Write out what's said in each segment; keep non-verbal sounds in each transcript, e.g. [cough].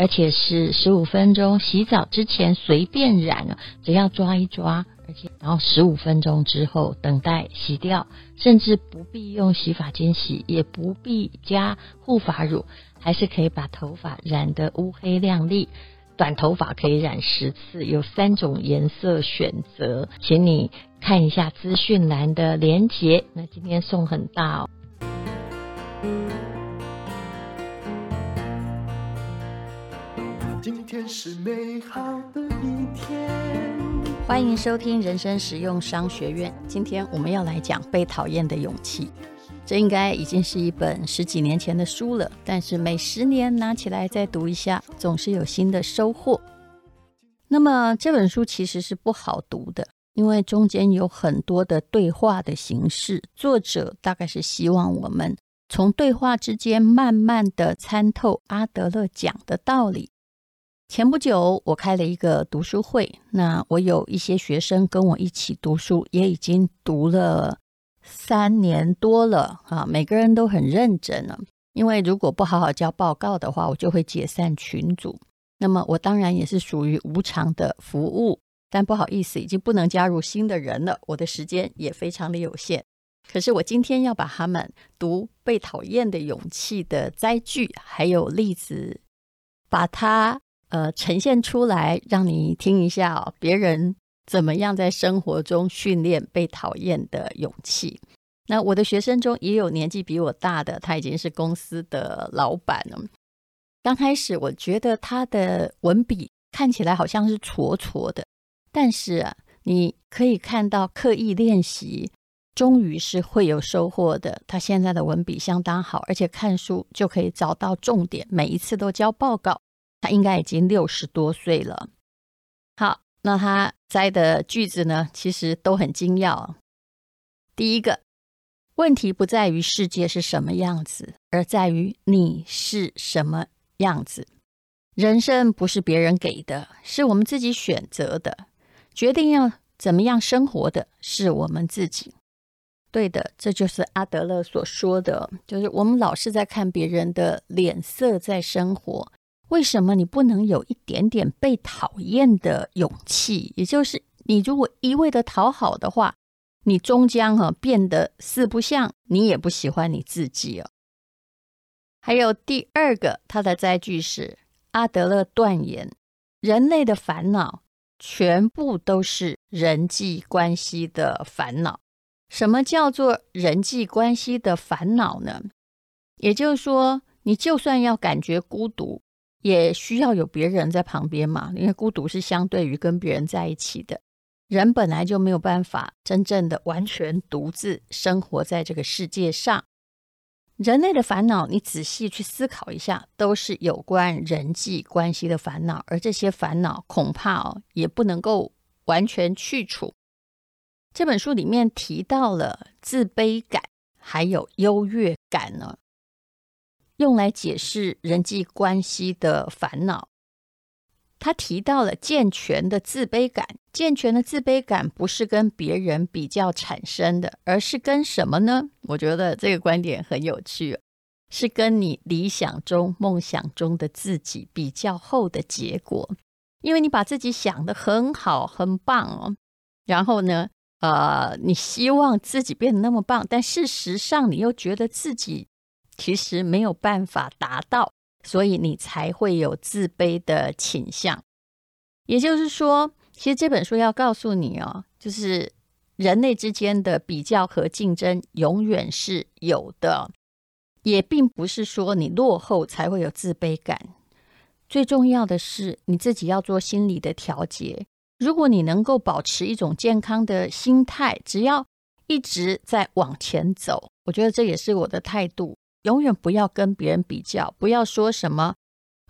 而且是十五分钟，洗澡之前随便染了，只要抓一抓，而且然后十五分钟之后等待洗掉，甚至不必用洗发精洗，也不必加护发乳，还是可以把头发染得乌黑亮丽。短头发可以染十次，有三种颜色选择，请你看一下资讯栏的链接。那今天送很大哦。今天是美好的一天。欢迎收听人生实用商学院。今天我们要来讲《被讨厌的勇气》。这应该已经是一本十几年前的书了，但是每十年拿起来再读一下，总是有新的收获。那么这本书其实是不好读的，因为中间有很多的对话的形式。作者大概是希望我们从对话之间慢慢的参透阿德勒讲的道理。前不久，我开了一个读书会，那我有一些学生跟我一起读书，也已经读了三年多了啊，每个人都很认真了。因为如果不好好交报告的话，我就会解散群组。那么我当然也是属于无偿的服务，但不好意思，已经不能加入新的人了，我的时间也非常的有限。可是我今天要把他们读《被讨厌的勇气》的摘句还有例子，把它。呃，呈现出来让你听一下，别人怎么样在生活中训练被讨厌的勇气。那我的学生中也有年纪比我大的，他已经是公司的老板了。刚开始我觉得他的文笔看起来好像是挫挫的，但是啊，你可以看到刻意练习，终于是会有收获的。他现在的文笔相当好，而且看书就可以找到重点，每一次都交报告。他应该已经六十多岁了。好，那他摘的句子呢，其实都很精要。第一个问题不在于世界是什么样子，而在于你是什么样子。人生不是别人给的，是我们自己选择的。决定要怎么样生活的是我们自己。对的，这就是阿德勒所说的，就是我们老是在看别人的脸色在生活。为什么你不能有一点点被讨厌的勇气？也就是你如果一味的讨好的话，你终将啊变得四不像，你也不喜欢你自己哦。还有第二个，他的摘句是阿德勒断言：人类的烦恼全部都是人际关系的烦恼。什么叫做人际关系的烦恼呢？也就是说，你就算要感觉孤独。也需要有别人在旁边嘛，因为孤独是相对于跟别人在一起的。人本来就没有办法真正的完全独自生活在这个世界上。人类的烦恼，你仔细去思考一下，都是有关人际关系的烦恼，而这些烦恼恐怕哦也不能够完全去除。这本书里面提到了自卑感，还有优越感呢。用来解释人际关系的烦恼，他提到了健全的自卑感。健全的自卑感不是跟别人比较产生的，而是跟什么呢？我觉得这个观点很有趣，是跟你理想中、梦想中的自己比较后的结果。因为你把自己想得很好、很棒哦，然后呢，呃，你希望自己变得那么棒，但事实上你又觉得自己。其实没有办法达到，所以你才会有自卑的倾向。也就是说，其实这本书要告诉你哦，就是人类之间的比较和竞争永远是有的，也并不是说你落后才会有自卑感。最重要的是你自己要做心理的调节。如果你能够保持一种健康的心态，只要一直在往前走，我觉得这也是我的态度。永远不要跟别人比较，不要说什么，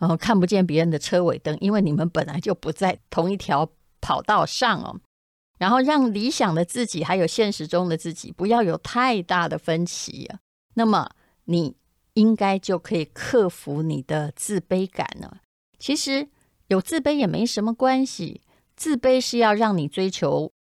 呃，看不见别人的车尾灯，因为你们本来就不在同一条跑道上哦，然后让理想的自己还有现实中的自己不要有太大的分歧啊，那么你应该就可以克服你的自卑感了。其实有自卑也没什么关系，自卑是要让你追求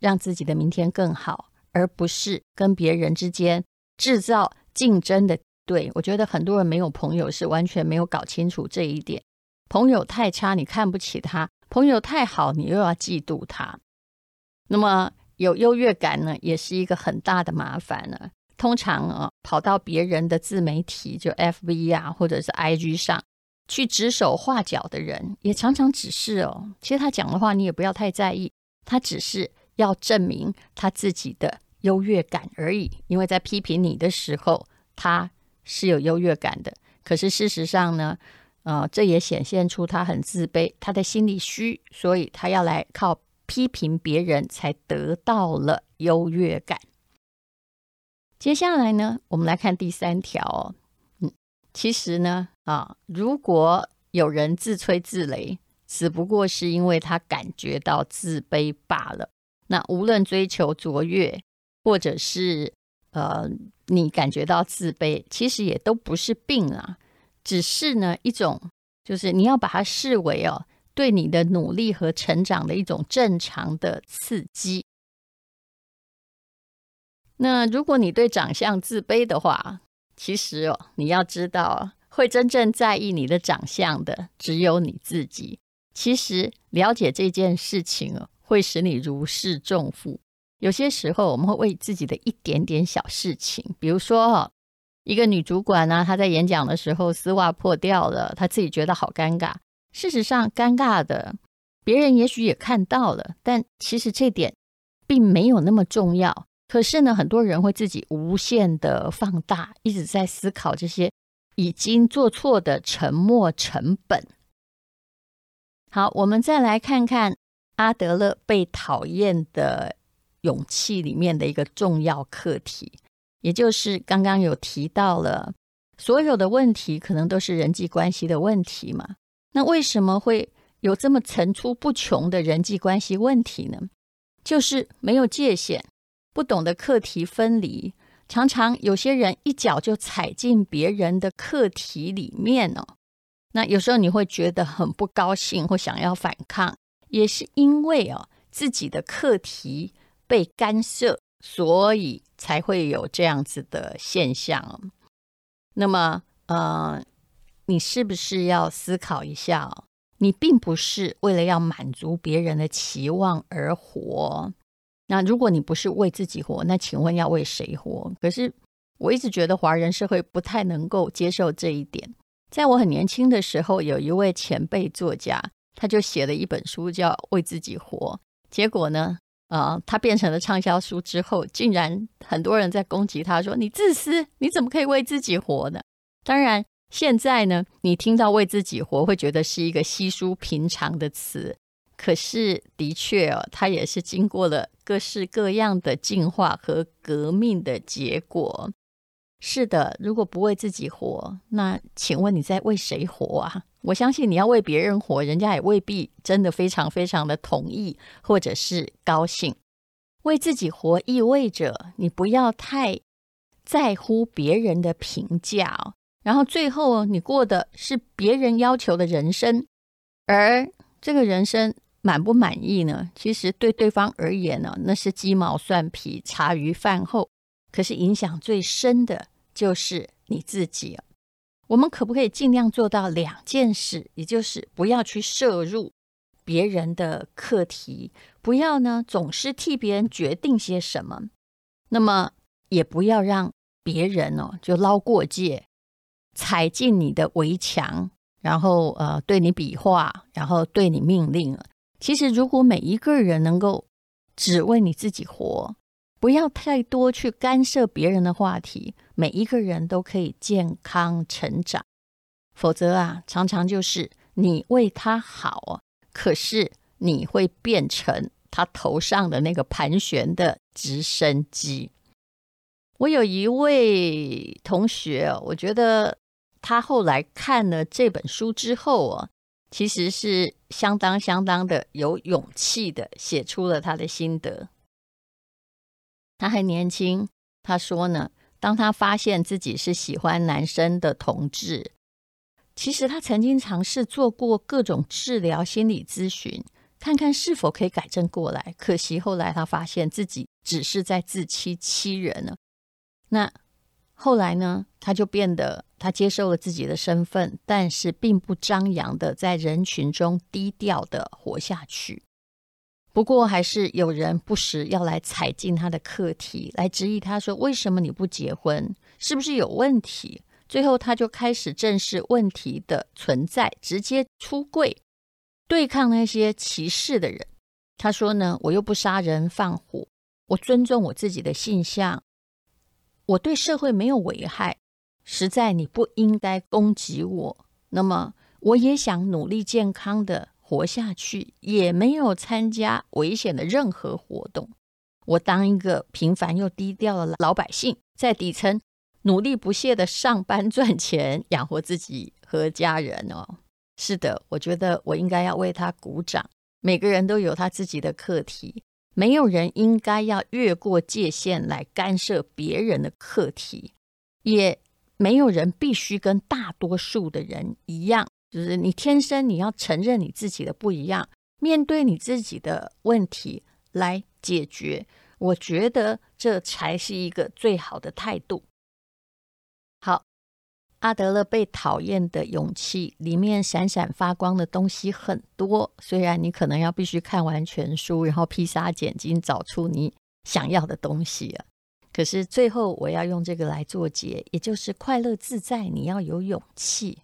让自己的明天更好，而不是跟别人之间制造竞争的。对，我觉得很多人没有朋友是完全没有搞清楚这一点。朋友太差，你看不起他；朋友太好，你又要嫉妒他。那么有优越感呢，也是一个很大的麻烦呢。通常啊，跑到别人的自媒体，就 FB 啊，或者是 IG 上去指手画脚的人，也常常只是哦，其实他讲的话你也不要太在意，他只是要证明他自己的优越感而已。因为在批评你的时候，他。是有优越感的，可是事实上呢，呃，这也显现出他很自卑，他的心里虚，所以他要来靠批评别人才得到了优越感。接下来呢，我们来看第三条，嗯，其实呢，啊，如果有人自吹自擂，只不过是因为他感觉到自卑罢了。那无论追求卓越，或者是呃。你感觉到自卑，其实也都不是病啊，只是呢一种，就是你要把它视为哦，对你的努力和成长的一种正常的刺激。那如果你对长相自卑的话，其实哦，你要知道，会真正在意你的长相的只有你自己。其实了解这件事情哦，会使你如释重负。有些时候，我们会为自己的一点点小事情，比如说哈，一个女主管呢，她在演讲的时候丝袜破掉了，她自己觉得好尴尬。事实上，尴尬的别人也许也看到了，但其实这点并没有那么重要。可是呢，很多人会自己无限的放大，一直在思考这些已经做错的沉没成本。好，我们再来看看阿德勒被讨厌的。勇气里面的一个重要课题，也就是刚刚有提到了，所有的问题可能都是人际关系的问题嘛。那为什么会有这么层出不穷的人际关系问题呢？就是没有界限，不懂得课题分离，常常有些人一脚就踩进别人的课题里面哦。那有时候你会觉得很不高兴或想要反抗，也是因为哦自己的课题。被干涉，所以才会有这样子的现象。那么，呃，你是不是要思考一下？你并不是为了要满足别人的期望而活。那如果你不是为自己活，那请问要为谁活？可是我一直觉得华人社会不太能够接受这一点。在我很年轻的时候，有一位前辈作家，他就写了一本书叫《为自己活》，结果呢？啊、呃，他变成了畅销书之后，竟然很多人在攻击他，说：“你自私，你怎么可以为自己活呢？”当然，现在呢，你听到“为自己活”会觉得是一个稀疏平常的词，可是的确哦，它也是经过了各式各样的进化和革命的结果。是的，如果不为自己活，那请问你在为谁活啊？我相信你要为别人活，人家也未必真的非常非常的同意或者是高兴。为自己活意味着你不要太在乎别人的评价，然后最后你过的是别人要求的人生，而这个人生满不满意呢？其实对对方而言呢，那是鸡毛蒜皮、茶余饭后。可是影响最深的就是你自己。我们可不可以尽量做到两件事？也就是不要去摄入别人的课题，不要呢总是替别人决定些什么，那么也不要让别人哦就捞过界，踩进你的围墙，然后呃对你比划，然后对你命令。其实如果每一个人能够只为你自己活，不要太多去干涉别人的话题。每一个人都可以健康成长，否则啊，常常就是你为他好，可是你会变成他头上的那个盘旋的直升机。我有一位同学，我觉得他后来看了这本书之后啊，其实是相当相当的有勇气的写出了他的心得。他还年轻，他说呢，当他发现自己是喜欢男生的同志，其实他曾经尝试做过各种治疗、心理咨询，看看是否可以改正过来。可惜后来他发现自己只是在自欺欺人了。那。后来呢，他就变得他接受了自己的身份，但是并不张扬的在人群中低调的活下去。不过，还是有人不时要来踩进他的课题，来质疑他说：“为什么你不结婚？是不是有问题？”最后，他就开始正视问题的存在，直接出柜，对抗那些歧视的人。他说呢：“我又不杀人放火，我尊重我自己的性向。”我对社会没有危害，实在你不应该攻击我。那么，我也想努力健康的活下去，也没有参加危险的任何活动。我当一个平凡又低调的老百姓，在底层努力不懈的上班赚钱，养活自己和家人。哦，是的，我觉得我应该要为他鼓掌。每个人都有他自己的课题。没有人应该要越过界限来干涉别人的课题，也没有人必须跟大多数的人一样，就是你天生你要承认你自己的不一样，面对你自己的问题来解决。我觉得这才是一个最好的态度。好。阿德勒被讨厌的勇气里面闪闪发光的东西很多，虽然你可能要必须看完全书，然后披萨检金找出你想要的东西啊。可是最后我要用这个来做结，也就是快乐自在，你要有勇气，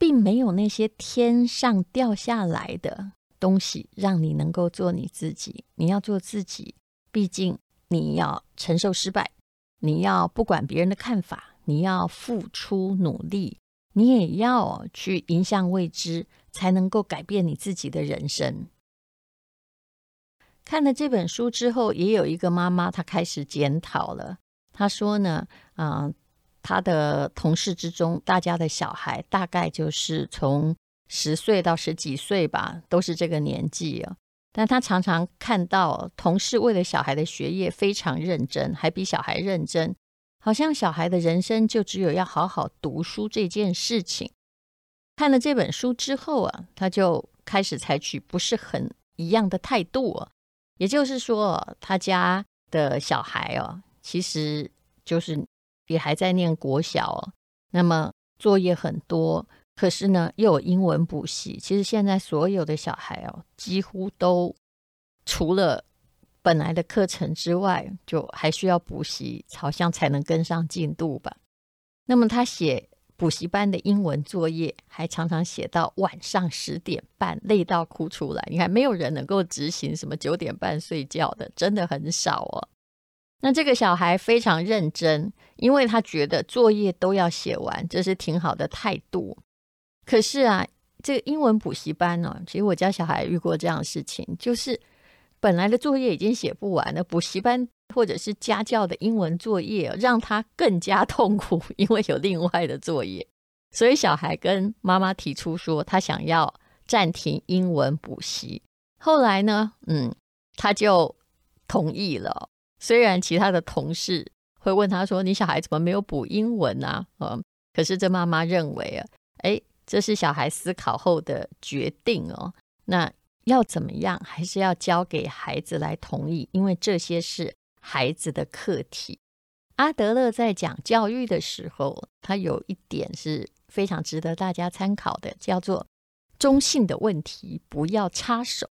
并没有那些天上掉下来的东西让你能够做你自己。你要做自己，毕竟你要承受失败，你要不管别人的看法。你要付出努力，你也要去迎向未知，才能够改变你自己的人生。看了这本书之后，也有一个妈妈，她开始检讨了。她说呢，嗯、呃，他的同事之中，大家的小孩大概就是从十岁到十几岁吧，都是这个年纪啊。但他常常看到同事为了小孩的学业非常认真，还比小孩认真。好像小孩的人生就只有要好好读书这件事情。看了这本书之后啊，他就开始采取不是很一样的态度啊。也就是说，他家的小孩哦，其实就是也还在念国小哦，那么作业很多，可是呢又有英文补习。其实现在所有的小孩哦，几乎都除了。本来的课程之外，就还需要补习，好像才能跟上进度吧。那么他写补习班的英文作业，还常常写到晚上十点半，累到哭出来。你看，没有人能够执行什么九点半睡觉的，真的很少哦。那这个小孩非常认真，因为他觉得作业都要写完，这是挺好的态度。可是啊，这个英文补习班呢，其实我家小孩遇过这样的事情，就是。本来的作业已经写不完了，补习班或者是家教的英文作业让他更加 [laughs] 痛苦，因为有另外的作业，所以小孩跟妈妈提出说他想要暂停英文补习。后来呢，嗯，他就同意了。虽然其他的同事会问他说：“你小孩怎么没有补英文啊？”嗯，可是这妈妈认为啊，诶，这是小孩思考后的决定哦。那。要怎么样，还是要交给孩子来同意，因为这些是孩子的课题。阿德勒在讲教育的时候，他有一点是非常值得大家参考的，叫做中性的问题不要插手。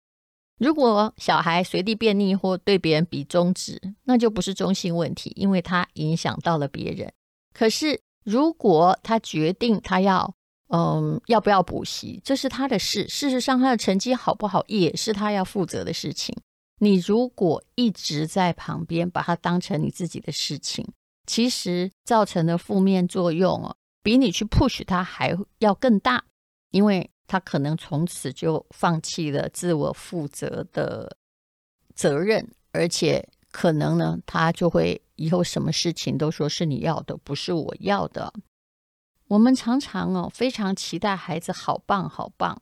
如果小孩随地便溺或对别人比中指，那就不是中性问题，因为他影响到了别人。可是如果他决定他要，嗯，要不要补习？这是他的事。事实上，他的成绩好不好也是他要负责的事情。你如果一直在旁边把他当成你自己的事情，其实造成的负面作用哦，比你去 push 他还要更大，因为他可能从此就放弃了自我负责的责任，而且可能呢，他就会以后什么事情都说是你要的，不是我要的。我们常常哦非常期待孩子好棒好棒，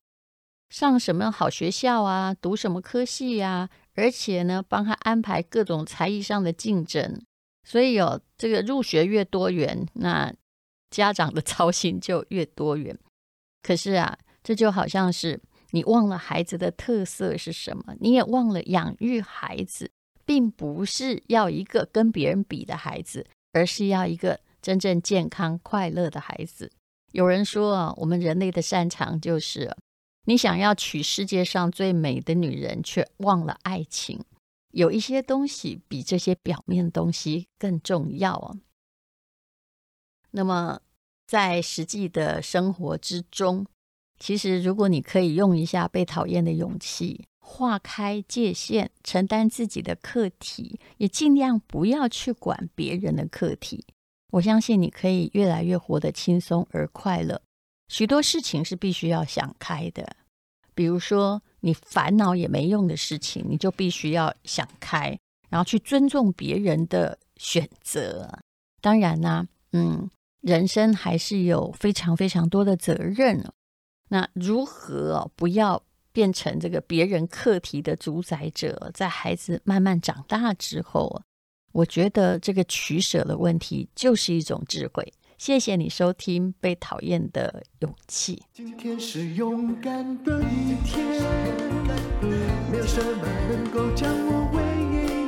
上什么好学校啊，读什么科系呀，而且呢帮他安排各种才艺上的竞争。所以、哦、这个入学越多元，那家长的操心就越多元。可是啊，这就好像是你忘了孩子的特色是什么，你也忘了养育孩子，并不是要一个跟别人比的孩子，而是要一个真正健康快乐的孩子。有人说啊，我们人类的擅长就是你想要娶世界上最美的女人，却忘了爱情。有一些东西比这些表面东西更重要啊。那么，在实际的生活之中，其实如果你可以用一下被讨厌的勇气，划开界限，承担自己的课题，也尽量不要去管别人的课题，我相信你可以越来越活得轻松而快乐。许多事情是必须要想开的，比如说。你烦恼也没用的事情，你就必须要想开，然后去尊重别人的选择。当然呢，嗯，人生还是有非常非常多的责任。那如何不要变成这个别人课题的主宰者？在孩子慢慢长大之后，我觉得这个取舍的问题就是一种智慧。谢谢你收听《被讨厌的勇气》。今天是勇敢的一天，没有什么能够将我为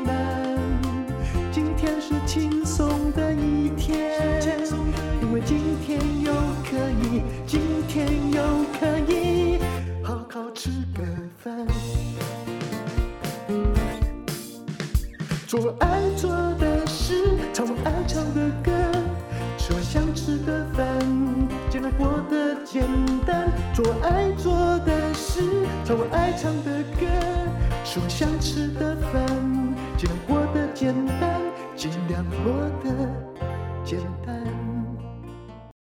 难。今天是轻松的一唱我爱唱的歌。吃我想吃的饭，